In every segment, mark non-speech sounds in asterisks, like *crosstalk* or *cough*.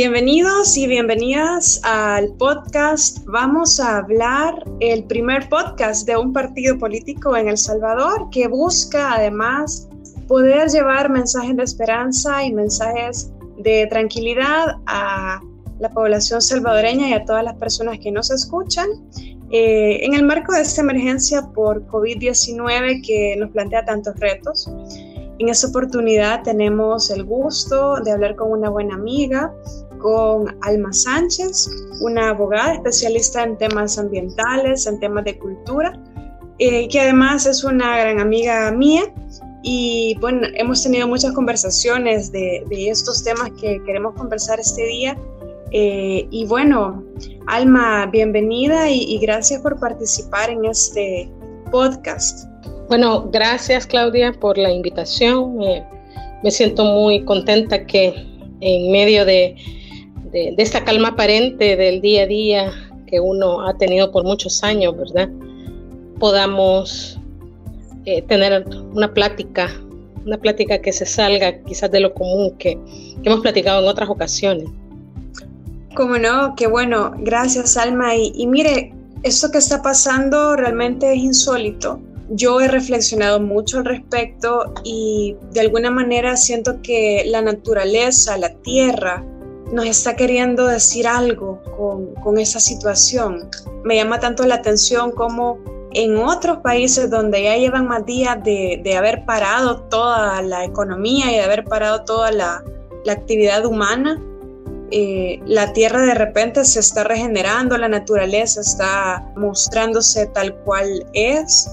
Bienvenidos y bienvenidas al podcast. Vamos a hablar el primer podcast de un partido político en El Salvador que busca además poder llevar mensajes de esperanza y mensajes de tranquilidad a la población salvadoreña y a todas las personas que nos escuchan eh, en el marco de esta emergencia por COVID-19 que nos plantea tantos retos. En esta oportunidad tenemos el gusto de hablar con una buena amiga, con Alma Sánchez, una abogada especialista en temas ambientales, en temas de cultura, eh, que además es una gran amiga mía. Y bueno, hemos tenido muchas conversaciones de, estos temas que queremos conversar este día. Eh, y bueno, Alma, bienvenida y, y gracias por participar en este podcast. Bueno, gracias Claudia por la invitación. me siento muy contenta que en medio de, esta calma aparente del día a día que uno ha tenido por muchos años, ¿verdad? Podamos eh, tener una plática, una plática que se salga quizás de lo común que, hemos platicado en otras ocasiones. Como no, qué bueno, gracias Alma. Y, y mire, esto que está pasando realmente es insólito yo he reflexionado mucho al respecto y de alguna manera siento que la naturaleza, la tierra, nos está queriendo decir algo con, esa situación. Me llama tanto la atención como en otros países donde ya llevan más días de, haber parado toda la economía y de haber parado toda la, actividad humana, eh, la tierra de repente se está regenerando, la naturaleza está mostrándose tal cual es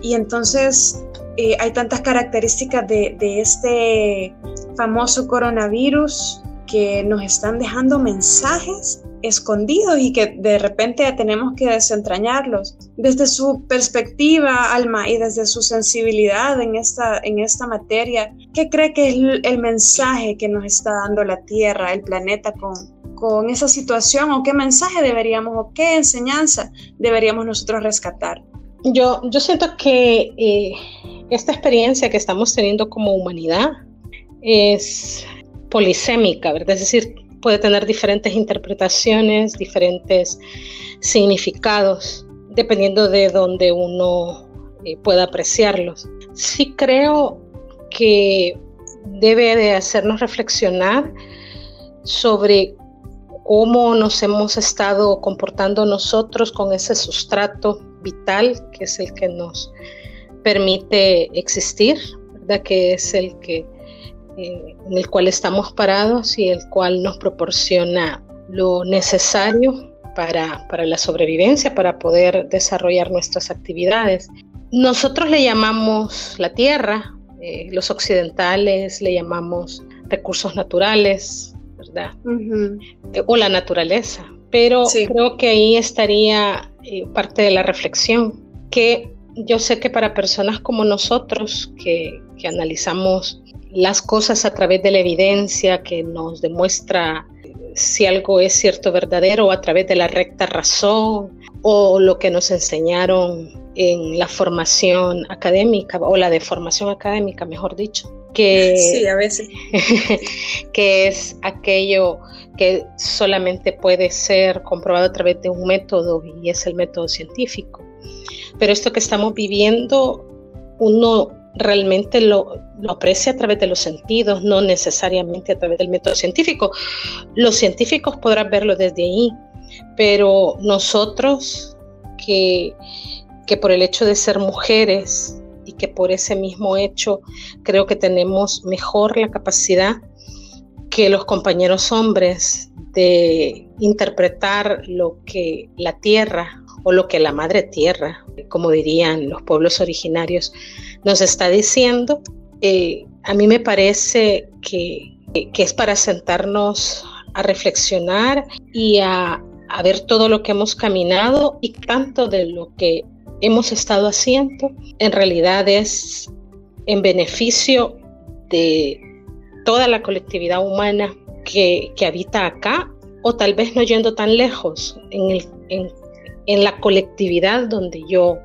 y entonces eh, hay tantas características de, este famoso coronavirus que nos están dejando mensajes escondidos y que de repente tenemos que desentrañarlos. Desde su perspectiva, Alma, y desde su sensibilidad en esta, en esta materia, ¿qué cree que es el mensaje que nos está dando la Tierra, el planeta con, con esa situación? ¿O qué mensaje deberíamos, o qué enseñanza deberíamos nosotros rescatar? Yo, yo siento que eh, esta experiencia que estamos teniendo como humanidad es polisémica. Es decir, puede tener diferentes interpretaciones, diferentes significados, dependiendo de donde uno eh, pueda apreciarlos. Sí creo que debe de hacernos reflexionar sobre cómo nos hemos estado comportando nosotros con ese sustrato vital, que es el que nos permite existir, ¿verdad? que es el que eh, en el cual estamos parados y el cual nos proporciona lo necesario para, para la sobrevivencia, para poder desarrollar nuestras actividades. Nosotros le llamamos la tierra, eh, los occidentales le llamamos recursos naturales, ¿verdad? O la naturaleza. Pero creo que ahí estaría eh, parte de la reflexión, que yo sé que para personas como nosotros, que, analizamos las cosas a través de la evidencia, que nos demuestra si algo es cierto, verdadero, a través de la recta razón, o lo que nos enseñaron en la formación académica, o la deformación académica, mejor dicho, que, *laughs* sí, a veces. *laughs* que es aquello que solamente puede ser comprobado a través de un método y es el método científico. Pero esto que estamos viviendo, uno realmente lo, aprecia a través de los sentidos, no necesariamente a través del método científico. Los científicos podrán verlo desde ahí, pero nosotros que, que por el hecho de ser mujeres y que por ese mismo hecho creo que tenemos mejor la capacidad que los compañeros hombres de interpretar lo que la tierra o lo que la madre tierra, como dirían los pueblos originarios, nos está diciendo, eh, a mí me parece que, es para sentarnos a reflexionar y a, ver todo lo que hemos caminado y tanto de lo que hemos estado haciendo en realidad es en beneficio de toda la colectividad humana que, habita acá o tal vez no yendo tan lejos en, el, en, la colectividad donde yo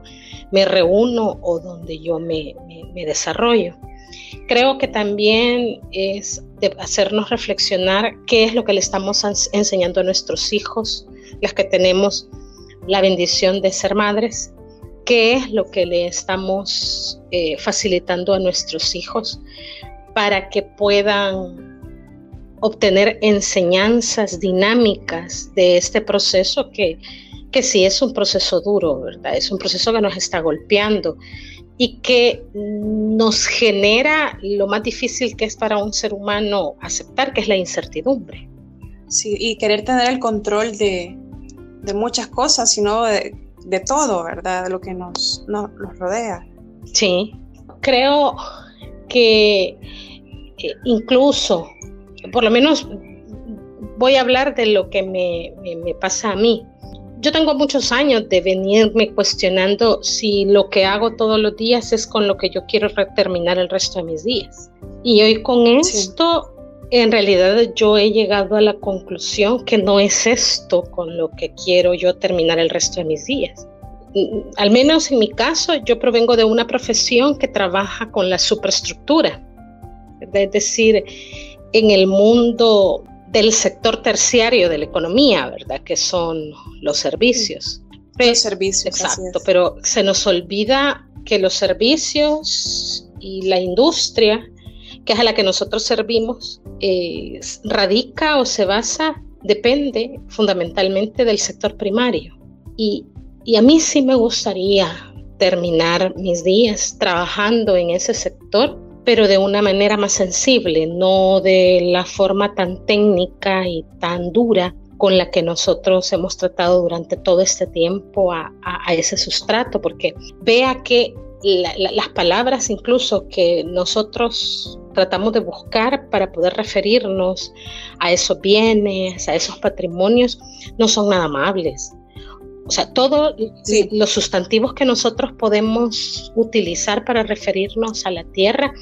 me reúno o donde yo me, desarrollo. creo que también es de hacernos reflexionar qué es lo que le estamos enseñando a nuestros hijos, las que tenemos la bendición de ser madres, qué es lo que le estamos eh, facilitando a nuestros hijos para que puedan obtener enseñanzas dinámicas de este proceso que, que sí es un proceso duro, ¿verdad? Es un proceso que nos está golpeando y que nos genera lo más difícil que es para un ser humano aceptar, que es la incertidumbre. Sí, y querer tener el control de, de muchas cosas, sino de, de, todo, ¿verdad? De lo que nos, nos, rodea. Sí, creo que eh, incluso, por lo menos voy a hablar de lo que me, me, me pasa a mí yo tengo muchos años de venirme cuestionando si lo que hago todos los días es con lo que yo quiero terminar el resto de mis días. Y hoy con esto, en realidad yo he llegado a la conclusión que no es esto con lo que quiero yo terminar el resto de mis días. Al menos en mi caso, yo provengo de una profesión que trabaja con la superestructura, es decir, en el mundo del sector terciario de la economía, ¿verdad? Que son los servicios. Los servicios. Exacto, pero se nos olvida que los servicios y la industria, que es a la que nosotros servimos, radica o se basa, depende fundamentalmente del sector primario. Y, y a mí sí me gustaría terminar mis días trabajando en ese sector pero de una manera más sensible, no de la forma tan técnica y tan dura con la que nosotros hemos tratado durante todo este tiempo a, ese sustrato, porque vea que las palabras incluso que nosotros tratamos de buscar para poder referirnos a esos bienes, a esos patrimonios, no son nada amables. O sea, todos los sustantivos que nosotros podemos utilizar para referirnos a la tierra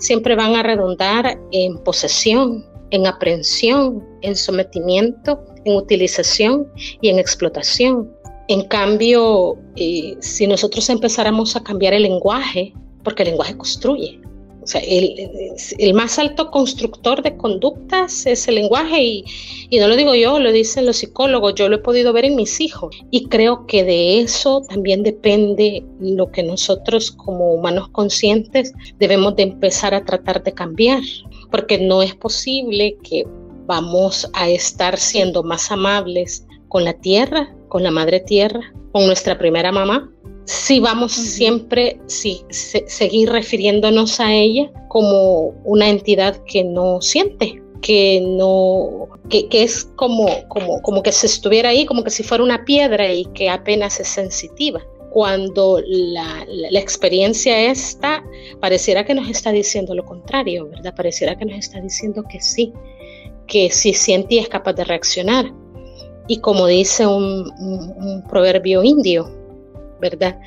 siempre van a redundar en posesión, en aprehensión, en sometimiento, en utilización y en explotación. En cambio, eh, si nosotros empezáramos a cambiar el lenguaje, porque el lenguaje construye, sea, el, más alto constructor de conductas es el lenguaje y, y, no lo digo yo, lo dicen los psicólogos, yo lo he podido ver en mis hijos. Y creo que de eso también depende lo que nosotros como humanos conscientes debemos de empezar a tratar de cambiar, porque no es posible que vamos a estar siendo más amables con la tierra, con la madre tierra, con nuestra primera mamá, si vamos siempre sí, seguir refiriéndonos a ella como una entidad que no siente, que no, que, es como, como, como que se estuviera ahí, como que si fuera una piedra y que apenas es sensitiva. Cuando la, la, experiencia esta pareciera que nos está diciendo lo contrario, ¿verdad? Pareciera que nos está diciendo que sí, que si siente y es capaz de reaccionar. Y como dice un proverbio indio, ¿verdad?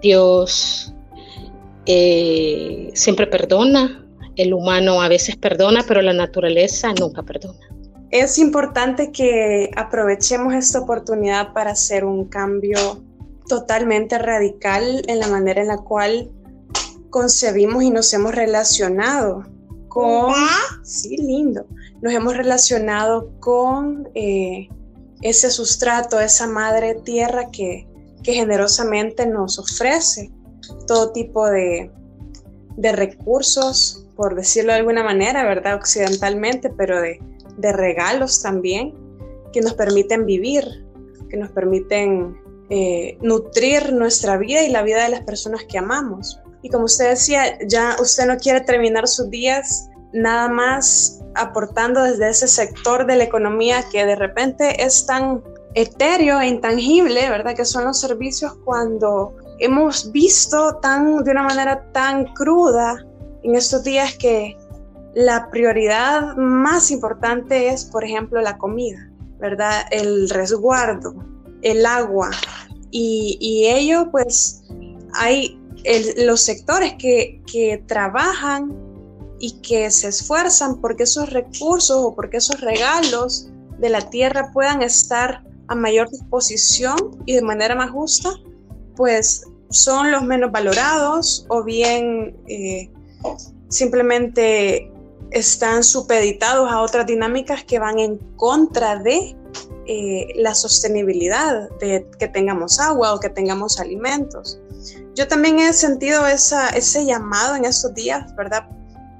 Dios eh, siempre perdona, el humano a veces perdona, pero la naturaleza nunca perdona. Es importante que aprovechemos esta oportunidad para hacer un cambio totalmente radical en la manera en la cual concebimos y nos hemos relacionado con, sí, lindo, nos hemos relacionado con eh, ese sustrato, esa madre tierra que, que generosamente nos ofrece todo tipo de, recursos, por decirlo de alguna manera, ¿verdad? Occidentalmente, pero de, regalos también, que nos permiten vivir, que nos permiten eh, nutrir nuestra vida y la vida de las personas que amamos. Y como usted decía, ya usted no quiere terminar sus días nada más aportando desde ese sector de la economía que de repente es tan etéreo e intangible, ¿verdad? Que son los servicios cuando hemos visto tan, de una manera tan cruda en estos días que la prioridad más importante es, por ejemplo, la comida, ¿verdad? El resguardo, el agua. Y, ello, pues, hay los sectores que, que trabajan y que se esfuerzan porque esos recursos o porque esos regalos de la tierra puedan estar a mayor disposición y de manera más justa, pues son los menos valorados o bien eh, simplemente están supeditados a otras dinámicas que van en contra de eh, la sostenibilidad de que tengamos agua o que tengamos alimentos. Yo también he sentido ese llamado en estos días, ¿verdad?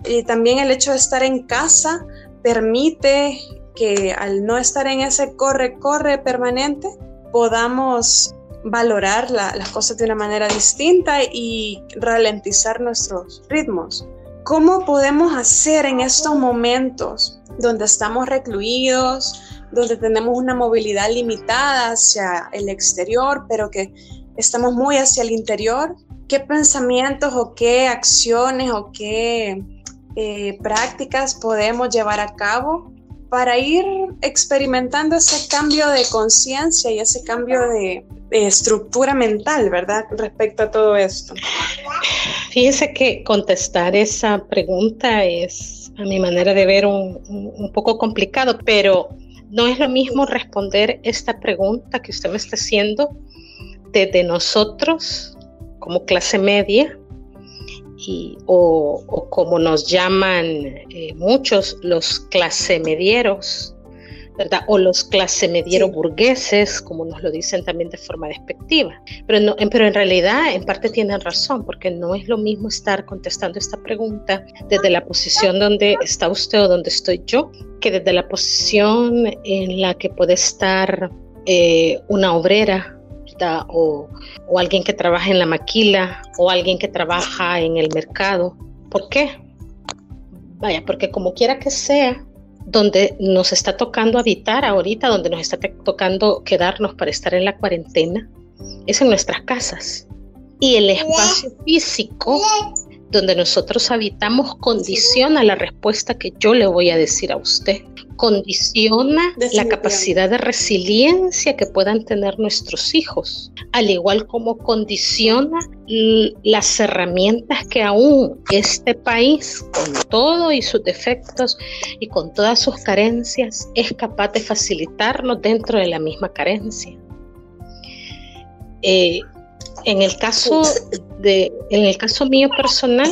Y también el hecho de estar en casa permite que al no estar en ese corre-corre permanente, podamos valorar las cosas de una manera distinta y ralentizar nuestros ritmos. ¿Cómo podemos hacer en estos momentos donde estamos recluidos, donde tenemos una movilidad limitada hacia el exterior, pero que estamos muy hacia el interior? ¿Qué pensamientos o qué acciones o qué eh, prácticas podemos llevar a cabo para ir experimentando ese cambio de conciencia y ese cambio de, estructura mental, ¿verdad? Respecto a todo esto. Fíjense que contestar esa pregunta es, a mi manera de ver, un, un poco complicado, pero no es lo mismo responder esta pregunta que usted me está haciendo desde nosotros como clase media o, como nos llaman eh, muchos, los clase medieros, ¿verdad? O los clase mediero burgueses, como nos lo dicen también de forma despectiva. Pero, no, pero en realidad, en parte tienen razón, porque no es lo mismo estar contestando esta pregunta desde la posición donde está usted o donde estoy yo, que desde la posición en la que puede estar eh, una obrera o, alguien que trabaja en la maquila o alguien que trabaja en el mercado. ¿Por qué? Vaya, porque como quiera que sea, donde nos está tocando habitar ahorita, donde nos está tocando quedarnos para estar en la cuarentena, es en nuestras casas. Y el espacio físico donde nosotros habitamos condiciona la respuesta que yo le voy a decir a usted. Condiciona la capacidad de resiliencia que puedan tener nuestros hijos, al igual como condiciona las herramientas que aún este país, con todo y sus defectos y con todas sus carencias, es capaz de facilitarnos dentro de la misma carencia. Eh, en el caso de, en el caso mío personal,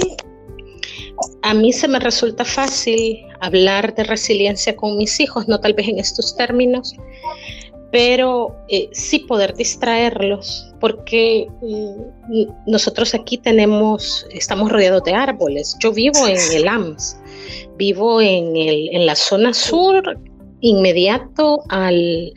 a mí se me resulta fácil hablar de resiliencia con mis hijos, no tal vez en estos términos, pero eh, sí poder distraerlos, porque mm, nosotros aquí tenemos, estamos rodeados de árboles. Yo vivo en el AMS, vivo en, el, en la zona sur, inmediato al,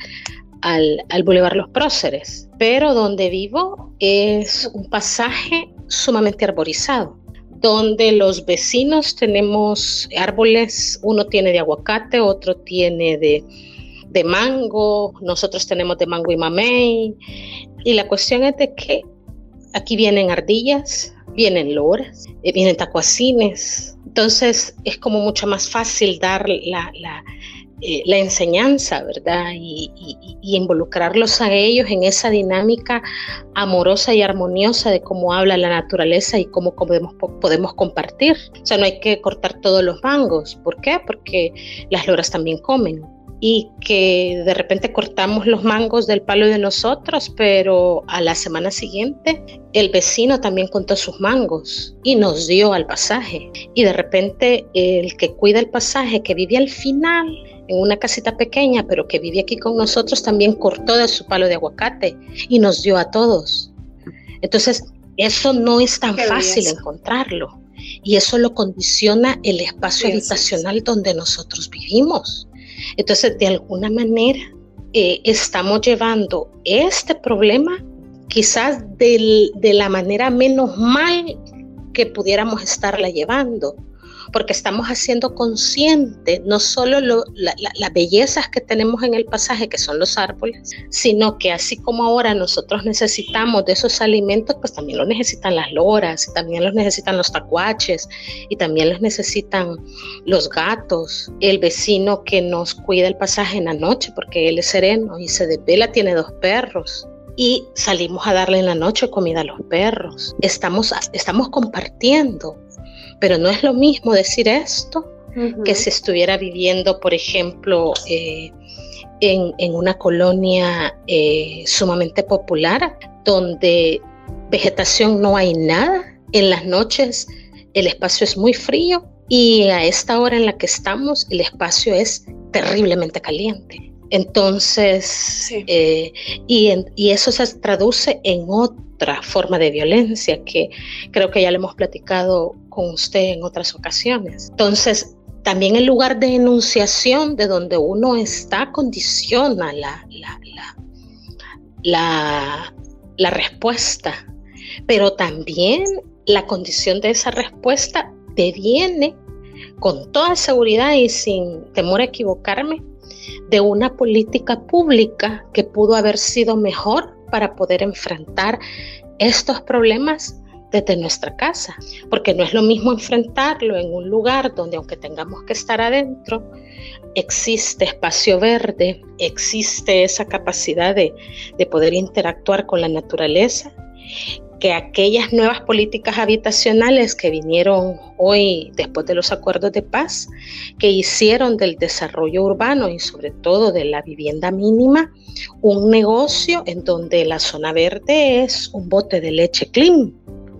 al, al Boulevard Los Próceres, pero donde vivo es un pasaje sumamente arborizado donde los vecinos tenemos árboles, uno tiene de aguacate, otro tiene de, de, mango, nosotros tenemos de mango y mamey. Y la cuestión es de que aquí vienen ardillas, vienen loras, eh, vienen tacuacines. Entonces es como mucho más fácil dar la, la, eh, la enseñanza, ¿verdad? Y, involucrarlos a ellos en esa dinámica amorosa y armoniosa de cómo habla la naturaleza y cómo podemos, podemos compartir. O sea, no hay que cortar todos los mangos. ¿Por qué? Porque las loras también comen y que de repente cortamos los mangos del palo de nosotros, pero a la semana siguiente el vecino también contó sus mangos y nos dio al pasaje. Y de repente el que cuida el pasaje, que vive al final, en una casita pequeña, pero que vive aquí con nosotros, también cortó de su palo de aguacate y nos dio a todos. Entonces, eso no es tan fácil encontrarlo y eso lo condiciona el espacio habitacional donde nosotros vivimos. Entonces, de alguna manera, eh, estamos llevando este problema quizás de la manera menos mal que pudiéramos estarla llevando, porque estamos haciendo consciente no solo las bellezas que tenemos en el pasaje, que son los árboles, sino que así como ahora nosotros necesitamos de esos alimentos, pues también los necesitan las loras, y también los necesitan los tacuaches, y también los necesitan los gatos, el vecino que nos cuida el pasaje en la noche, porque él es sereno y se desvela, tiene dos perros y salimos a darle en la noche comida a los perros. Estamos, estamos compartiendo pero no es lo mismo decir esto que si estuviera viviendo, por ejemplo, eh, en, una colonia eh, sumamente popular, donde vegetación no hay nada. En las noches el espacio es muy frío y a esta hora en la que estamos el espacio es terriblemente caliente. Entonces, eh, y, y, eso se traduce en otra forma de violencia que creo que ya le hemos platicado con usted en otras ocasiones. Entonces, también el lugar de enunciación de donde uno está condiciona la, la, la, la respuesta, pero también la condición de esa respuesta deviene con toda seguridad y sin temor a equivocarme de una política pública que pudo haber sido mejor para poder enfrentar estos problemas desde nuestra casa, porque no es lo mismo enfrentarlo en un lugar donde aunque tengamos que estar adentro, existe espacio verde, existe esa capacidad de, de poder interactuar con la naturaleza que aquellas nuevas políticas habitacionales que vinieron hoy después de los acuerdos de paz, que hicieron del desarrollo urbano y sobre todo de la vivienda mínima un negocio en donde la zona verde es un bote de leche clean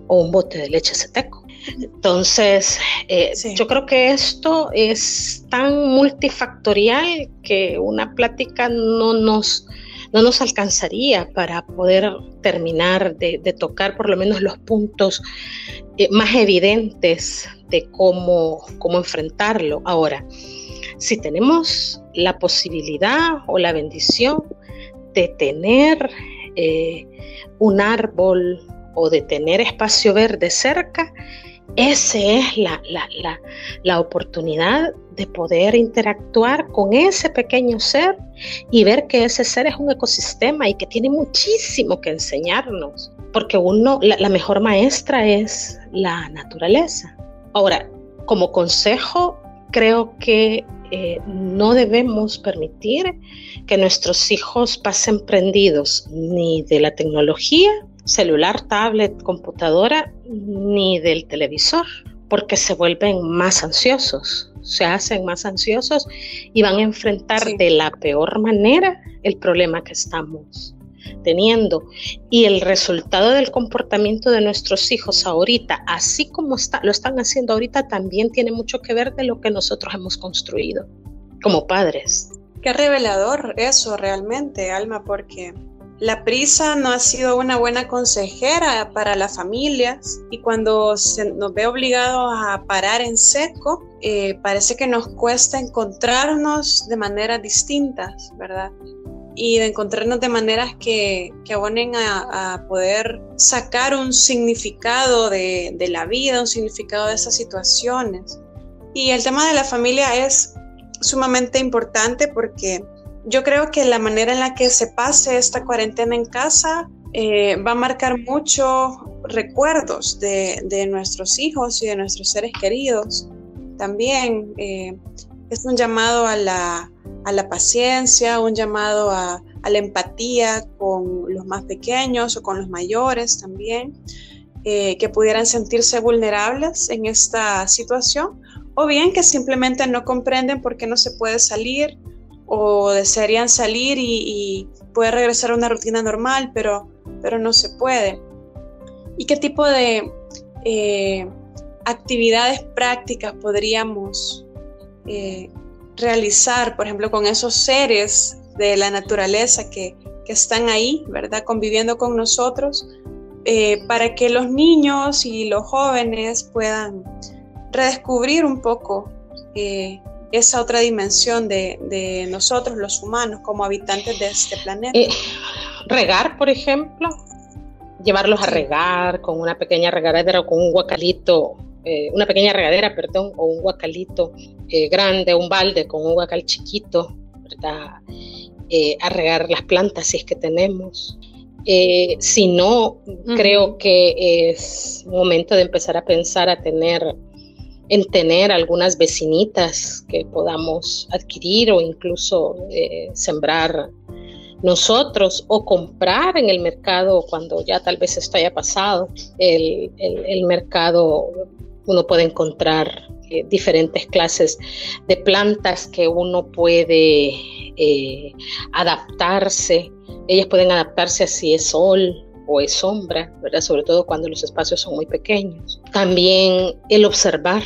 o un bote de leche seteco. Entonces, eh, yo creo que esto es tan multifactorial que una plática no nos, no nos alcanzaría para poder terminar de, tocar por lo menos los puntos eh, más evidentes de cómo, cómo enfrentarlo. Ahora, si tenemos la posibilidad o la bendición de tener eh, un árbol o de tener espacio verde cerca, esa es la, la, oportunidad de poder interactuar con ese pequeño ser y ver que ese ser es un ecosistema y que tiene muchísimo que enseñarnos, porque uno, la, mejor maestra es la naturaleza. Ahora, como consejo, creo que eh, no debemos permitir que nuestros hijos pasen prendidos ni de la tecnología celular, tablet, computadora, ni del televisor, porque se vuelven más ansiosos, se hacen más ansiosos y van a enfrentar de la peor manera el problema que estamos teniendo. Y el resultado del comportamiento de nuestros hijos ahorita, así como está, lo están haciendo ahorita, también tiene mucho que ver de lo que nosotros hemos construido como padres. Qué revelador eso realmente, Alma, porque la prisa no ha sido una buena consejera para las familias y cuando se nos ve obligados a parar en seco, eh, parece que nos cuesta encontrarnos de maneras distintas, ¿verdad? Y de encontrarnos de maneras que, que abonen a, poder sacar un significado de, de la vida, un significado de esas situaciones. Y el tema de la familia es sumamente importante porque yo creo que la manera en la que se pase esta cuarentena en casa eh, va a marcar muchos recuerdos de, nuestros hijos y de nuestros seres queridos. También eh, es un llamado a la, paciencia, un llamado a, la empatía con los más pequeños o con los mayores también, eh, que pudieran sentirse vulnerables en esta situación, o bien que simplemente no comprenden por qué no se puede salir o desearían salir y, poder regresar a una rutina normal, pero, pero no se puede. ¿Y qué tipo de eh, actividades prácticas podríamos eh, realizar, por ejemplo, con esos seres de la naturaleza que, están ahí, ¿verdad? Conviviendo con nosotros, eh, para que los niños y los jóvenes puedan redescubrir un poco esa otra dimensión de, nosotros, los humanos, como habitantes de este planeta. Eh, regar, por ejemplo, llevarlos a regar con una pequeña regadera o con un guacalito, eh, una pequeña regadera, perdón, o un guacalito eh, grande, un balde con un guacal chiquito, ¿verdad? a regar las plantas si es que tenemos. si no, creo que es momento de empezar a pensar a tener en tener algunas vecinitas que podamos adquirir o incluso eh, sembrar nosotros o comprar en el mercado cuando ya tal vez esto haya pasado. El, mercado uno puede encontrar eh, diferentes clases de plantas que uno puede eh, adaptarse. Ellas pueden adaptarse a si es sol, o es sombra, ¿verdad? Sobre todo cuando los espacios son muy pequeños. También el observar.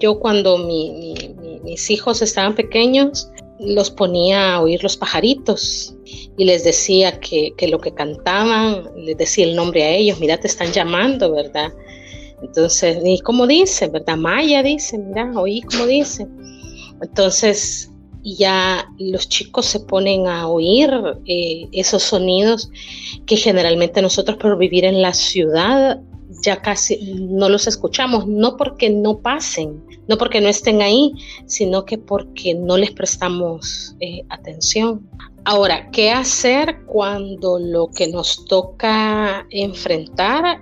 Yo cuando mis hijos estaban pequeños, los ponía a oír los pajaritos y les decía que, que, lo que cantaban, les decía el nombre a ellos, mira, te están llamando, ¿verdad? Entonces, y como dice, ¿verdad? Maya dice, mira, oí como dice. Entonces, ya los chicos se ponen a oír eh, esos sonidos que generalmente nosotros por vivir en la ciudad ya casi no los escuchamos, no porque no pasen, no porque no estén ahí, sino que porque no les prestamos eh, atención. Ahora, ¿qué hacer cuando lo que nos toca enfrentar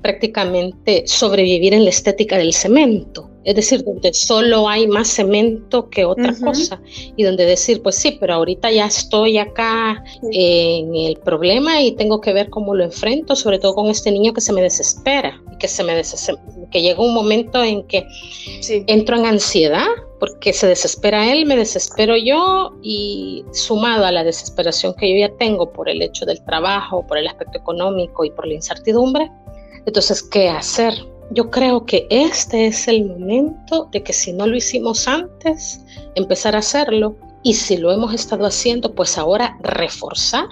prácticamente sobrevivir en la estética del cemento? Es decir, donde solo hay más cemento que otra cosa. Y donde decir, pues sí, pero ahorita ya estoy acá en el problema y tengo que ver cómo lo enfrento, sobre todo con este niño que se me desespera y que se me que llega un momento en que entro en ansiedad porque se desespera él, me desespero yo y sumado a la desesperación que yo ya tengo por el hecho del trabajo, por el aspecto económico y por la incertidumbre, entonces, ¿qué hacer? Yo creo que este es el momento de que si no lo hicimos antes, empezar a hacerlo. Y si lo hemos estado haciendo, pues ahora reforzar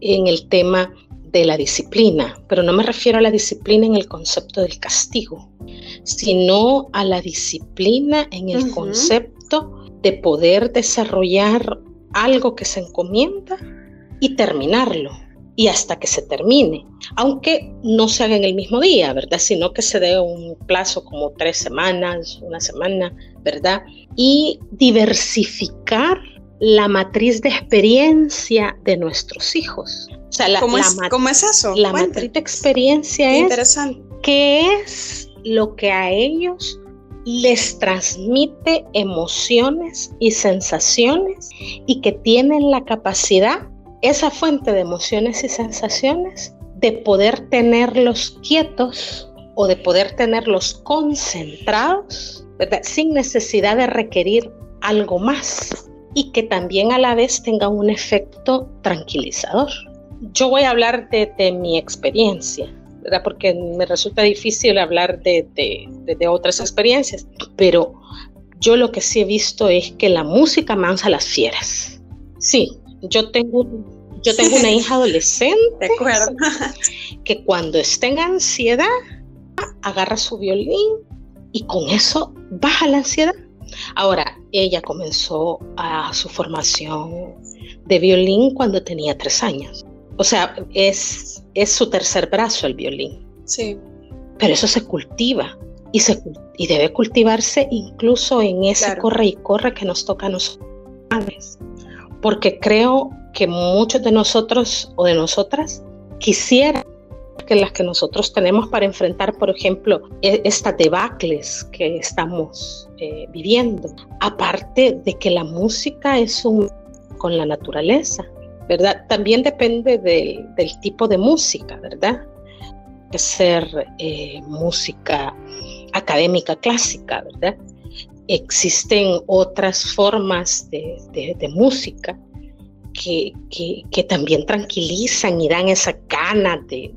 en el tema de la disciplina, pero no me refiero a la disciplina en el concepto del castigo, sino a la disciplina en el concepto de poder desarrollar algo que se encomienda y terminarlo y hasta que se termine, aunque no se haga en el mismo día, ¿verdad? Sino que se dé un plazo como tres semanas, una semana, ¿verdad? Y diversificar la matriz de experiencia de nuestros hijos. O sea, la, ¿Cómo, es, eso? La matriz de experiencia es interesante. qué es lo que a ellos les transmite emociones y sensaciones y que tienen la capacidad esa fuente de emociones y sensaciones, de poder tenerlos quietos o de poder tenerlos concentrados, sin necesidad de requerir algo más y que también a la vez tenga un efecto tranquilizador. Yo voy a hablar de, mi experiencia, ¿verdad? porque me resulta difícil hablar de, de, otras experiencias, pero yo lo que sí he visto es que la música mansa las fieras. Sí, yo tengo, yo tengo una hija adolescente *laughs* que cuando está en ansiedad agarra su violín y con eso baja la ansiedad. Ahora, ella comenzó a su formación de violín cuando tenía tres años. O sea, es, es su tercer brazo el violín. Sí. Pero eso se cultiva y, se, y debe cultivarse incluso en ese corre y corre que nos toca a nosotros porque creo que muchos de nosotros o de nosotras quisieran que las que nosotros tenemos para enfrentar, por ejemplo, e, estas debacles que estamos eh, viviendo. Aparte de que la música es un con la naturaleza, ¿verdad? También depende del, tipo de música, ¿verdad? Ser eh, música académica clásica, ¿verdad? Existen otras formas de, música que, también tranquilizan y dan esa gana de,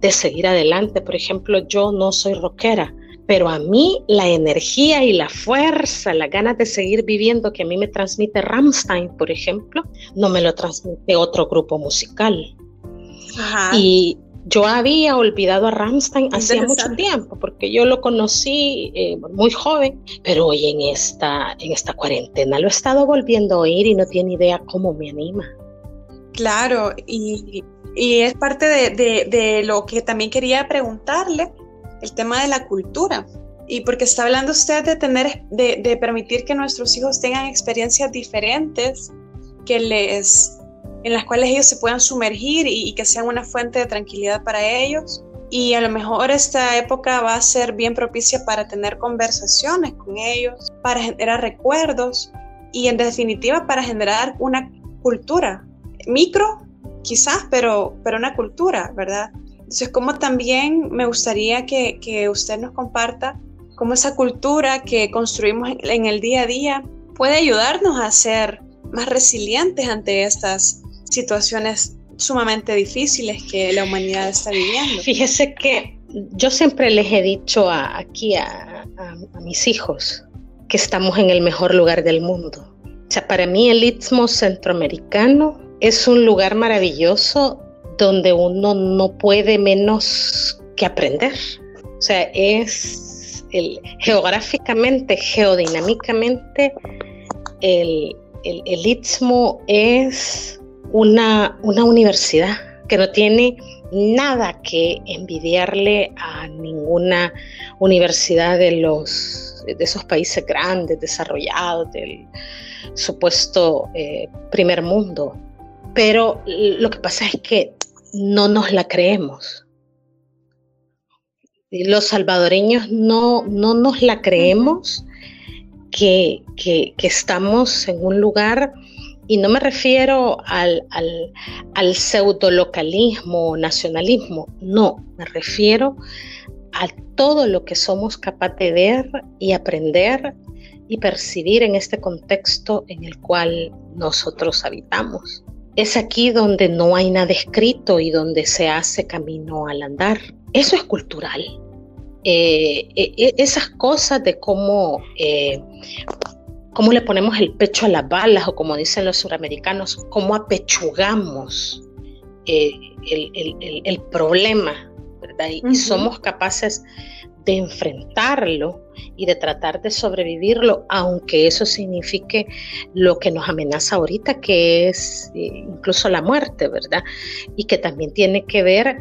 de, seguir adelante. Por ejemplo, yo no soy rockera, pero a mí la energía y la fuerza, las ganas de seguir viviendo que a mí me transmite Rammstein, por ejemplo, no me lo transmite otro grupo musical. Y, yo había olvidado a Ramstein hacía mucho tiempo, porque yo lo conocí eh, muy joven, pero hoy en esta, en esta cuarentena lo he estado volviendo a oír y no tiene idea cómo me anima. Claro, y, y es parte de, de, de, lo que también quería preguntarle, el tema de la cultura. Y porque está hablando usted de tener, de, de permitir que nuestros hijos tengan experiencias diferentes que les en las cuales ellos se puedan sumergir y, que sean una fuente de tranquilidad para ellos. Y a lo mejor esta época va a ser bien propicia para tener conversaciones con ellos, para generar recuerdos y en definitiva para generar una cultura, micro quizás, pero, pero una cultura, ¿verdad? Entonces, como también me gustaría que, que usted nos comparta cómo esa cultura que construimos en el día a día puede ayudarnos a ser más resilientes ante estas situaciones sumamente difíciles que la humanidad está viviendo. Fíjese que yo siempre les he dicho aquí a, mis hijos que estamos en el mejor lugar del mundo. O sea, para mí el Istmo Centroamericano es un lugar maravilloso donde uno no puede menos que aprender. O sea, es el, geográficamente, geodinámicamente, el, el, Istmo es una, una universidad que no tiene nada que envidiarle a ninguna universidad de los de esos países grandes, desarrollados, del supuesto eh, primer mundo. Pero lo que pasa es que no nos la creemos. Los salvadoreños no, no nos la creemos que, que, estamos en un lugar, y no me refiero al, al, al pseudo localismo, nacionalismo, no, me refiero a todo lo que somos capaces de ver y aprender y percibir en este contexto en el cual nosotros habitamos. Es aquí donde no hay nada escrito y donde se hace camino al andar. Eso es cultural. Eh, eh, eh, esas cosas de cómo, cómo le ponemos el pecho a las balas o como dicen los suramericanos, cómo apechugamos el, problema, ¿verdad? Y, somos capaces de enfrentarlo y de tratar de sobrevivirlo, aunque eso signifique lo que nos amenaza ahorita, que es incluso la muerte, ¿verdad? Y que también tiene que ver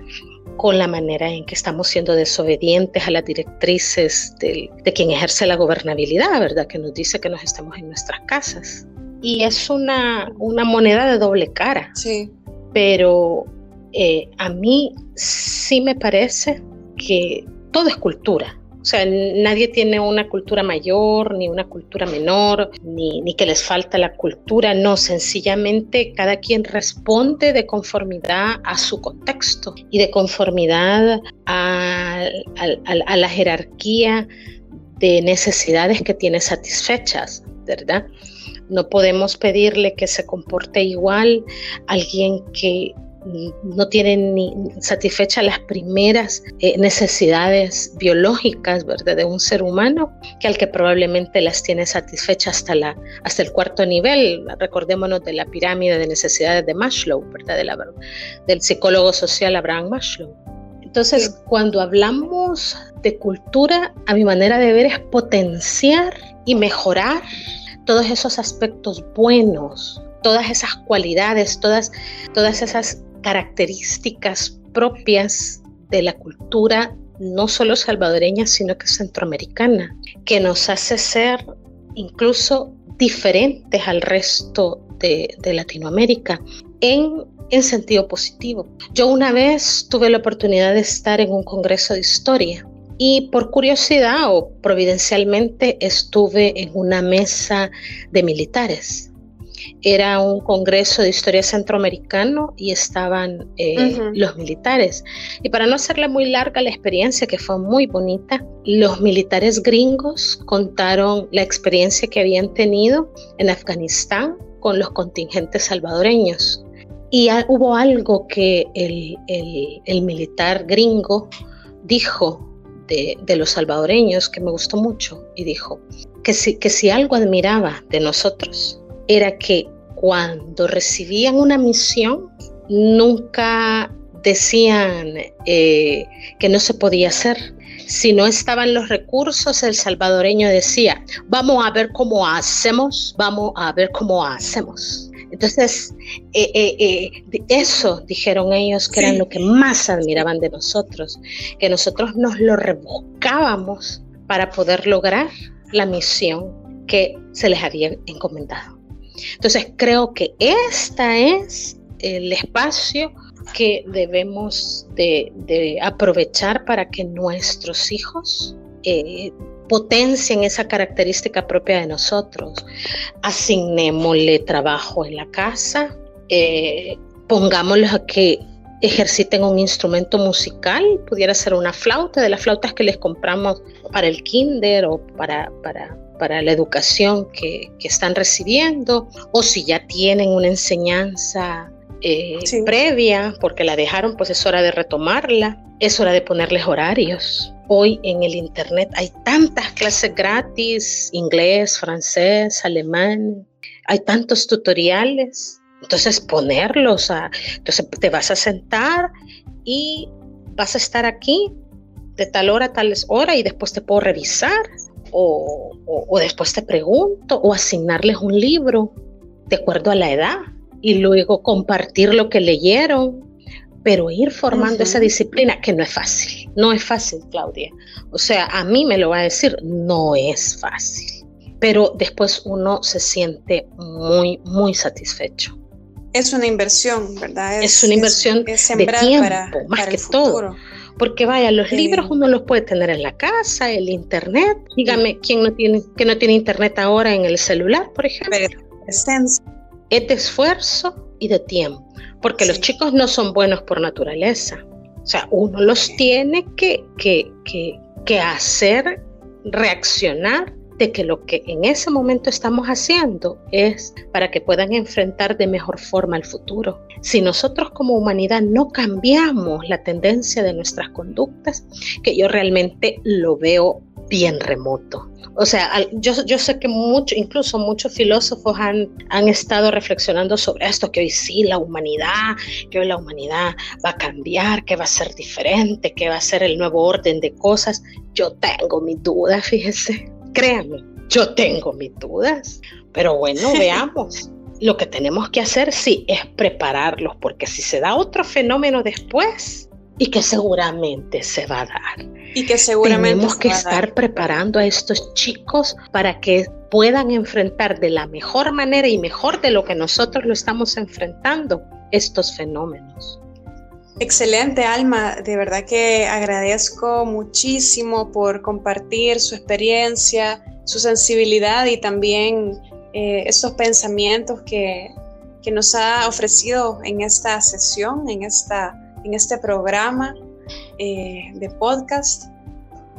con la manera en que estamos siendo desobedientes a las directrices de, quien ejerce la gobernabilidad, ¿verdad? Que nos dice que nos estamos en nuestras casas. Y es una, una moneda de doble cara. Sí. Pero eh, a mí sí me parece que todo es cultura. O sea, nadie tiene una cultura mayor, ni una cultura menor, ni, ni, que les falta la cultura. No, sencillamente cada quien responde de conformidad a su contexto y de conformidad a, a la jerarquía de necesidades que tiene satisfechas, ¿verdad? No podemos pedirle que se comporte igual alguien que no tienen ni satisfechas las primeras eh, necesidades biológicas ¿verdad? de un ser humano que al que probablemente las tiene satisfechas hasta, la, hasta el cuarto nivel. Recordémonos de la pirámide de necesidades de Maslow, ¿verdad? De del psicólogo social Abraham Maslow. Entonces, cuando hablamos de cultura, a mi manera de ver es potenciar y mejorar todos esos aspectos buenos todas esas cualidades, todas, todas esas características propias de la cultura, no solo salvadoreña, sino que centroamericana, que nos hace ser incluso diferentes al resto de, Latinoamérica en, en sentido positivo. Yo una vez tuve la oportunidad de estar en un congreso de historia y por curiosidad o providencialmente estuve en una mesa de militares era un congreso de historia centroamericano y estaban eh, los militares. Y para no hacerle muy larga la experiencia, que fue muy bonita, los militares gringos contaron la experiencia que habían tenido en Afganistán con los contingentes salvadoreños. Y hubo algo que el, militar gringo dijo de, de, los salvadoreños que me gustó mucho y dijo que si, que si algo admiraba de nosotros era que cuando recibían una misión, nunca decían eh, que no se podía hacer. Si no estaban los recursos, el salvadoreño decía, vamos a ver cómo hacemos, vamos a ver cómo hacemos. Entonces, eh, eh, eso dijeron ellos que era lo que más admiraban de nosotros, que nosotros nos lo rebuscábamos para poder lograr la misión que se les había encomendado. Entonces creo que este es el espacio que debemos de, aprovechar para que nuestros hijos eh, potencien esa característica propia de nosotros. Asignémosle trabajo en la casa, eh, a que ejerciten un instrumento musical, pudiera ser una flauta, de las flautas que les compramos para el kinder o para, para, para la educación que, están recibiendo o si ya tienen una enseñanza eh, previa, porque la dejaron, pues es hora de retomarla, es hora de ponerles horarios. Hoy en el Internet hay tantas clases gratis, inglés, francés, alemán, hay tantos tutoriales. Entonces ponerlos a, entonces te vas a sentar y vas a estar aquí de tal hora a tal hora y después te puedo revisar o, o después te pregunto o asignarles un libro de acuerdo a la edad y luego compartir lo que leyeron, pero ir formando esa disciplina que no es fácil, no es fácil, Claudia. O sea, a mí me lo va a decir, no es fácil, pero después uno se siente muy, muy satisfecho. Es una inversión, ¿verdad? Es, una inversión de tiempo, más que todo. Porque vaya, los libros uno los puede tener en la casa, el internet. Dígame, ¿quién no tiene, que no tiene internet ahora en el celular, por ejemplo? es de esfuerzo y de tiempo, porque los chicos no son buenos por naturaleza. O sea, uno los tiene que, que, que, que hacer reaccionar de que lo que en ese momento estamos haciendo es para que puedan enfrentar de mejor forma el futuro. Si nosotros como humanidad no cambiamos la tendencia de nuestras conductas, que yo realmente lo veo bien remoto. O sea, yo, yo sé que mucho, incluso muchos filósofos han, han estado reflexionando sobre esto, que hoy sí la humanidad, que hoy la humanidad va a cambiar, que va a ser diferente, que va a ser el nuevo orden de cosas. Yo tengo mis dudas, fíjese, créanme, yo tengo mis dudas, pero bueno, veamos. Lo que tenemos que hacer sí es prepararlos, porque si se da otro fenómeno después, y que seguramente se va a dar. Y que seguramente tenemos que estar preparando a estos chicos para que puedan enfrentar de la mejor manera y mejor de lo que nosotros lo estamos enfrentando estos fenómenos. Excelente, Alma. De verdad que agradezco muchísimo por compartir su experiencia, su sensibilidad y también eh, estos pensamientos que, que nos ha ofrecido en esta sesión, en esta en este programa eh, de podcast.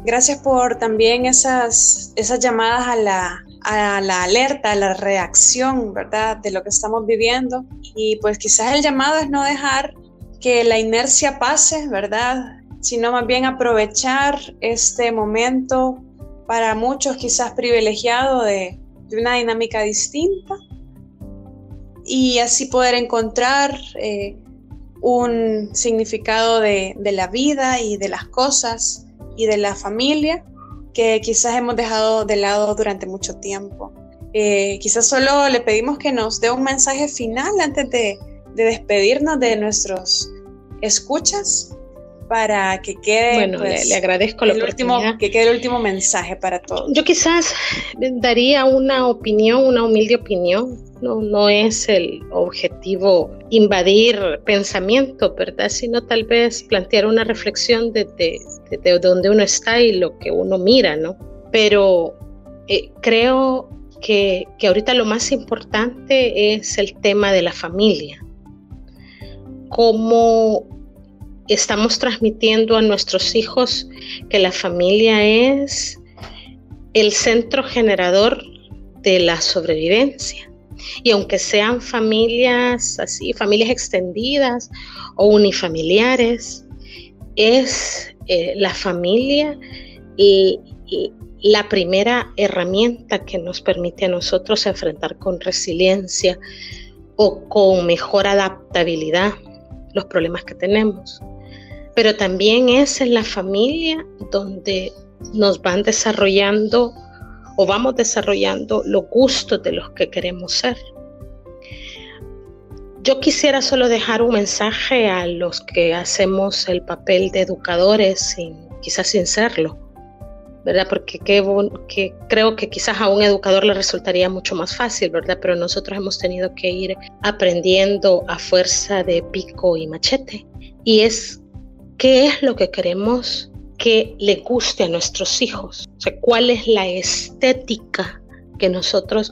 Gracias por también esas, esas llamadas a la, a la alerta, a la reacción, ¿verdad? De lo que estamos viviendo. Y pues quizás el llamado es no dejar que la inercia pase, ¿verdad? Sino más bien aprovechar este momento para muchos quizás privilegiado de, una dinámica distinta y así poder encontrar eh, un significado de, la vida y de las cosas y de la familia que quizás hemos dejado de lado durante mucho tiempo. Eh, quizás solo le pedimos que nos dé un mensaje final antes de, despedirnos de nuestros escuchas para que quede bueno, le, pues, agradezco el último, que quede el último mensaje para todos. Yo quizás daría una opinión, una humilde opinión no, no es el objetivo invadir pensamiento, ¿verdad? Sino tal vez plantear una reflexión de, de, donde uno está y lo que uno mira, ¿no? Pero eh, creo que, que ahorita lo más importante es el tema de la familia. Cómo estamos transmitiendo a nuestros hijos que la familia es el centro generador de la sobrevivencia. Y aunque sean familias así, familias extendidas o unifamiliares, es eh, la familia y, la primera herramienta que nos permite a nosotros enfrentar con resiliencia o con mejor adaptabilidad los problemas que tenemos. Pero también es en la familia donde nos van desarrollando o vamos desarrollando los gustos de los que queremos ser. Yo quisiera solo dejar un mensaje a los que hacemos el papel de educadores, quizás sin serlo, ¿verdad? Porque que creo que quizás a un educador le resultaría mucho más fácil, ¿verdad? Pero nosotros hemos tenido que ir aprendiendo a fuerza de pico y machete. Y es qué es lo que queremos que le guste a nuestros hijos, o sea, cuál es la estética que nosotros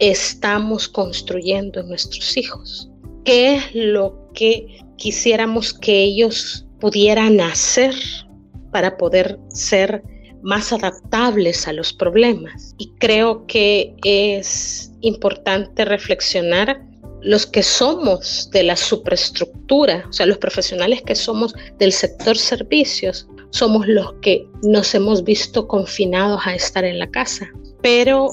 estamos construyendo en nuestros hijos, qué es lo que quisiéramos que ellos pudieran hacer para poder ser más adaptables a los problemas. Y creo que es importante reflexionar los que somos de la superestructura, o sea, los profesionales que somos del sector servicios, somos los que nos hemos visto confinados a estar en la casa. Pero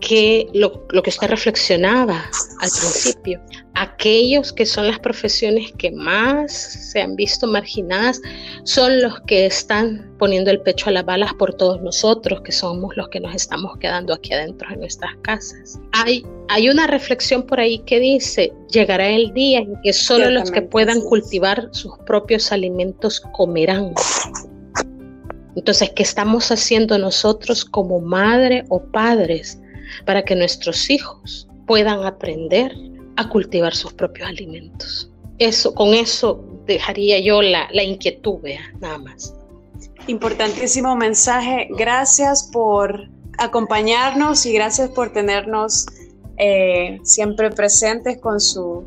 que lo, que usted reflexionaba al principio, aquellos que son las profesiones que más se han visto marginadas son los que están poniendo el pecho a las balas por todos nosotros, que somos los que nos estamos quedando aquí adentro de nuestras casas. Hay, hay una reflexión por ahí que dice, llegará el día en que solo los que puedan cultivar sus propios alimentos comerán. Entonces, ¿qué estamos haciendo nosotros como madre o padres para que nuestros hijos puedan aprender a cultivar sus propios alimentos? Eso, con eso dejaría yo la, la inquietud, vea, nada más. Importantísimo mensaje. Gracias por acompañarnos y gracias por tenernos eh, siempre presentes con, su,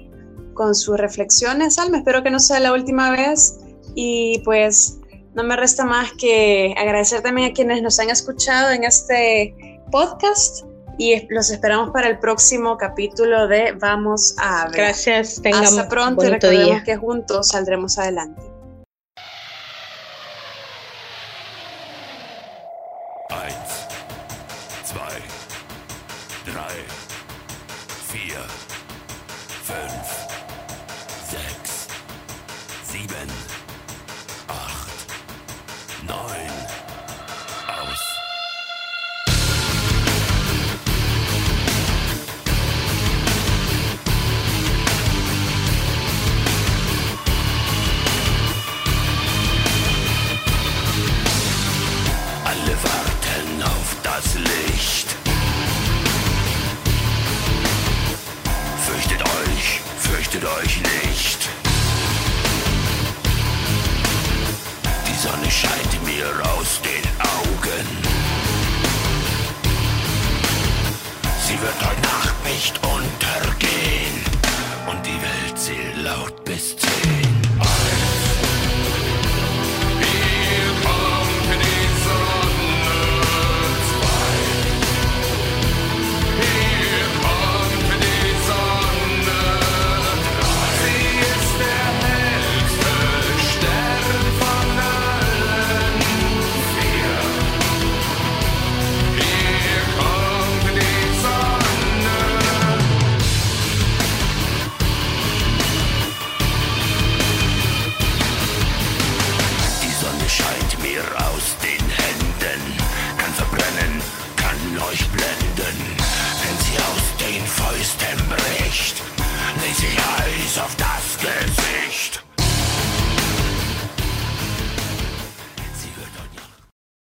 con sus reflexiones, Alma. Espero que no sea la última vez y pues no me resta más que agradecer también a quienes nos han escuchado en este podcast y los esperamos para el próximo capítulo de Vamos a ver. Gracias, tengamos Hasta pronto y recordemos que juntos saldremos adelante.